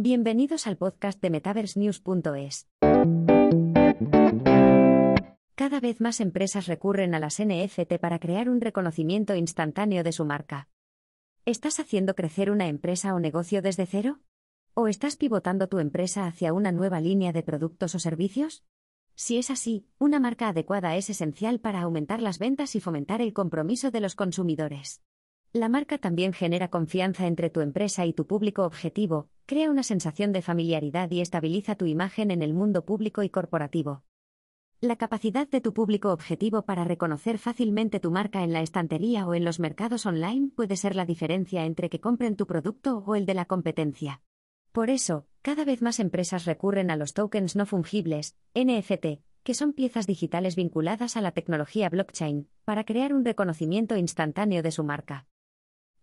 Bienvenidos al podcast de MetaverseNews.es. Cada vez más empresas recurren a las NFT para crear un reconocimiento instantáneo de su marca. ¿Estás haciendo crecer una empresa o negocio desde cero? ¿O estás pivotando tu empresa hacia una nueva línea de productos o servicios? Si es así, una marca adecuada es esencial para aumentar las ventas y fomentar el compromiso de los consumidores. La marca también genera confianza entre tu empresa y tu público objetivo, crea una sensación de familiaridad y estabiliza tu imagen en el mundo público y corporativo. La capacidad de tu público objetivo para reconocer fácilmente tu marca en la estantería o en los mercados online puede ser la diferencia entre que compren tu producto o el de la competencia. Por eso, cada vez más empresas recurren a los tokens no fungibles, NFT, que son piezas digitales vinculadas a la tecnología blockchain, para crear un reconocimiento instantáneo de su marca.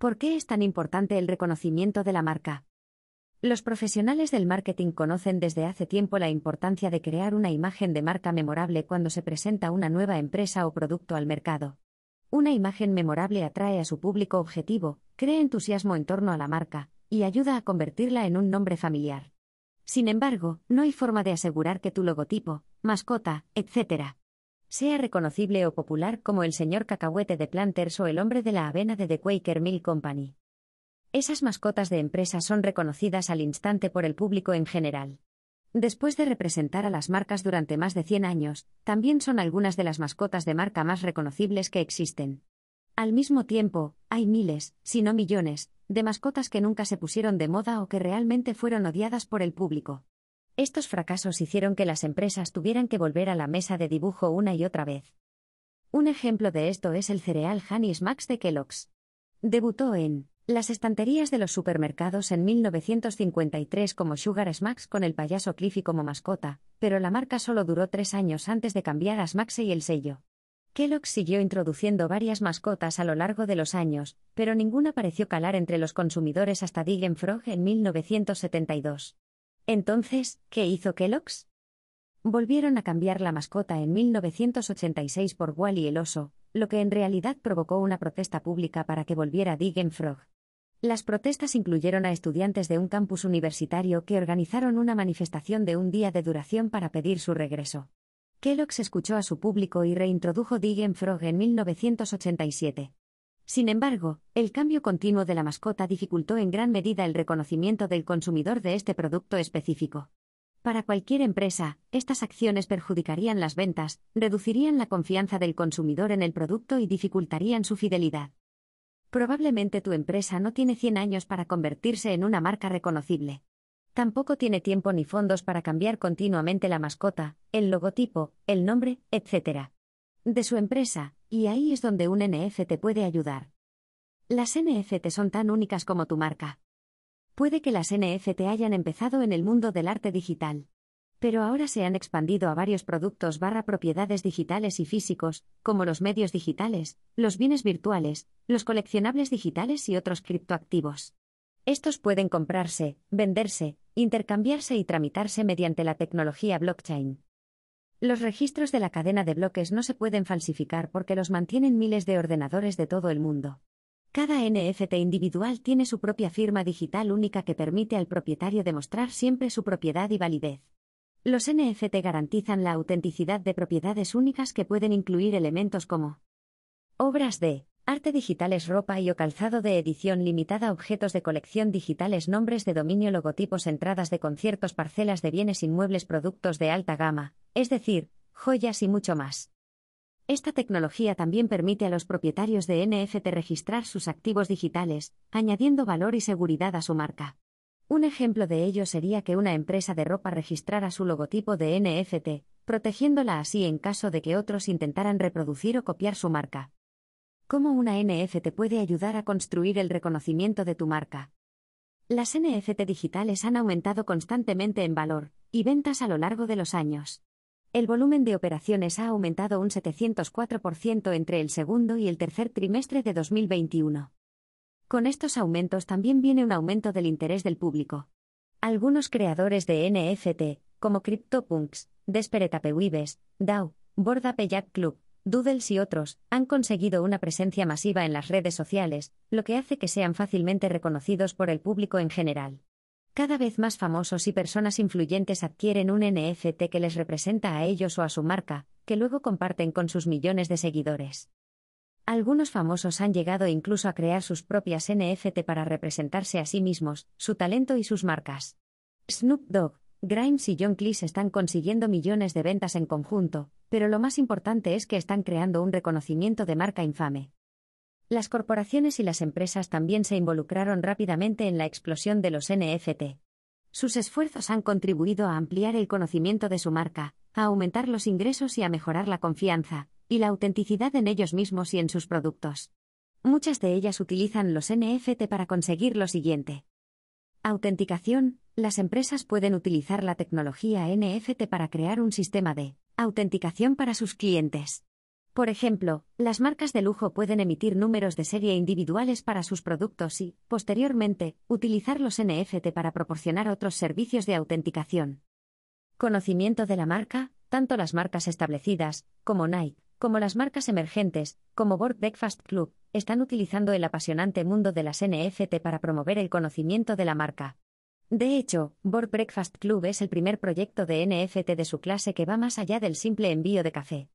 ¿Por qué es tan importante el reconocimiento de la marca? Los profesionales del marketing conocen desde hace tiempo la importancia de crear una imagen de marca memorable cuando se presenta una nueva empresa o producto al mercado. Una imagen memorable atrae a su público objetivo, crea entusiasmo en torno a la marca, y ayuda a convertirla en un nombre familiar. Sin embargo, no hay forma de asegurar que tu logotipo, mascota, etc., sea reconocible o popular como el señor cacahuete de Planters o el hombre de la avena de The Quaker Mill Company. Esas mascotas de empresas son reconocidas al instante por el público en general. Después de representar a las marcas durante más de 100 años, también son algunas de las mascotas de marca más reconocibles que existen. Al mismo tiempo, hay miles, si no millones, de mascotas que nunca se pusieron de moda o que realmente fueron odiadas por el público. Estos fracasos hicieron que las empresas tuvieran que volver a la mesa de dibujo una y otra vez. Un ejemplo de esto es el cereal Honey Smacks de Kellogg's. Debutó en las estanterías de los supermercados en 1953 como Sugar Smacks con el payaso Cliffy como mascota, pero la marca solo duró tres años antes de cambiar a Smacks y el sello. Kellogg siguió introduciendo varias mascotas a lo largo de los años, pero ninguna pareció calar entre los consumidores hasta Dig Frog en 1972. Entonces, ¿qué hizo Kellogg's? Volvieron a cambiar la mascota en 1986 por Wally el oso, lo que en realidad provocó una protesta pública para que volviera Frog. Las protestas incluyeron a estudiantes de un campus universitario que organizaron una manifestación de un día de duración para pedir su regreso. Kellogg's escuchó a su público y reintrodujo Frog en 1987. Sin embargo, el cambio continuo de la mascota dificultó en gran medida el reconocimiento del consumidor de este producto específico. Para cualquier empresa, estas acciones perjudicarían las ventas, reducirían la confianza del consumidor en el producto y dificultarían su fidelidad. Probablemente tu empresa no tiene 100 años para convertirse en una marca reconocible. Tampoco tiene tiempo ni fondos para cambiar continuamente la mascota, el logotipo, el nombre, etc. de su empresa, y ahí es donde un NFT puede ayudar. Las NFT son tan únicas como tu marca. Puede que las NFT hayan empezado en el mundo del arte digital. Pero ahora se han expandido a varios productos barra propiedades digitales y físicos, como los medios digitales, los bienes virtuales, los coleccionables digitales y otros criptoactivos. Estos pueden comprarse, venderse, intercambiarse y tramitarse mediante la tecnología blockchain. Los registros de la cadena de bloques no se pueden falsificar porque los mantienen miles de ordenadores de todo el mundo. Cada NFT individual tiene su propia firma digital única que permite al propietario demostrar siempre su propiedad y validez. Los NFT garantizan la autenticidad de propiedades únicas que pueden incluir elementos como obras de arte digitales, ropa y o calzado de edición limitada, objetos de colección digitales, nombres de dominio, logotipos, entradas de conciertos, parcelas de bienes inmuebles, productos de alta gama, es decir, joyas y mucho más. Esta tecnología también permite a los propietarios de NFT registrar sus activos digitales, añadiendo valor y seguridad a su marca. Un ejemplo de ello sería que una empresa de ropa registrara su logotipo de NFT, protegiéndola así en caso de que otros intentaran reproducir o copiar su marca. ¿Cómo una NFT puede ayudar a construir el reconocimiento de tu marca? Las NFT digitales han aumentado constantemente en valor y ventas a lo largo de los años. El volumen de operaciones ha aumentado un 704% entre el segundo y el tercer trimestre de 2021. Con estos aumentos también viene un aumento del interés del público. Algunos creadores de NFT, como CryptoPunks, Desperate Apewibes, DAO, Borda Club, Doodles y otros, han conseguido una presencia masiva en las redes sociales, lo que hace que sean fácilmente reconocidos por el público en general. Cada vez más famosos y personas influyentes adquieren un NFT que les representa a ellos o a su marca, que luego comparten con sus millones de seguidores. Algunos famosos han llegado incluso a crear sus propias NFT para representarse a sí mismos, su talento y sus marcas. Snoop Dogg, Grimes y John Cleese están consiguiendo millones de ventas en conjunto, pero lo más importante es que están creando un reconocimiento de marca infame. Las corporaciones y las empresas también se involucraron rápidamente en la explosión de los NFT. Sus esfuerzos han contribuido a ampliar el conocimiento de su marca, a aumentar los ingresos y a mejorar la confianza y la autenticidad en ellos mismos y en sus productos. Muchas de ellas utilizan los NFT para conseguir lo siguiente. Autenticación. Las empresas pueden utilizar la tecnología NFT para crear un sistema de autenticación para sus clientes. Por ejemplo, las marcas de lujo pueden emitir números de serie individuales para sus productos y, posteriormente, utilizar los NFT para proporcionar otros servicios de autenticación. Conocimiento de la marca, tanto las marcas establecidas, como Nike, como las marcas emergentes, como Board Breakfast Club, están utilizando el apasionante mundo de las NFT para promover el conocimiento de la marca. De hecho, Board Breakfast Club es el primer proyecto de NFT de su clase que va más allá del simple envío de café.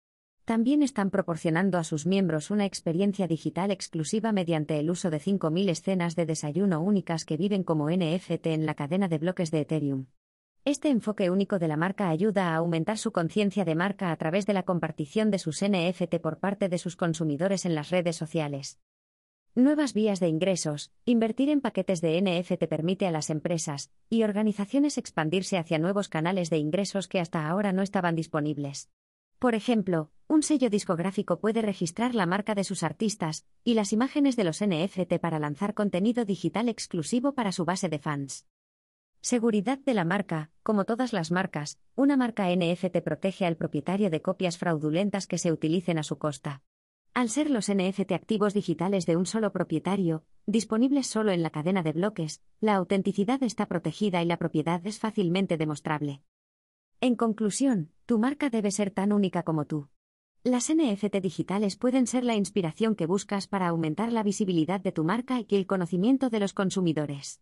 También están proporcionando a sus miembros una experiencia digital exclusiva mediante el uso de 5.000 escenas de desayuno únicas que viven como NFT en la cadena de bloques de Ethereum. Este enfoque único de la marca ayuda a aumentar su conciencia de marca a través de la compartición de sus NFT por parte de sus consumidores en las redes sociales. Nuevas vías de ingresos. Invertir en paquetes de NFT permite a las empresas y organizaciones expandirse hacia nuevos canales de ingresos que hasta ahora no estaban disponibles. Por ejemplo, un sello discográfico puede registrar la marca de sus artistas y las imágenes de los NFT para lanzar contenido digital exclusivo para su base de fans. Seguridad de la marca. Como todas las marcas, una marca NFT protege al propietario de copias fraudulentas que se utilicen a su costa. Al ser los NFT activos digitales de un solo propietario, disponibles solo en la cadena de bloques, la autenticidad está protegida y la propiedad es fácilmente demostrable. En conclusión, tu marca debe ser tan única como tú. Las NFT digitales pueden ser la inspiración que buscas para aumentar la visibilidad de tu marca y el conocimiento de los consumidores.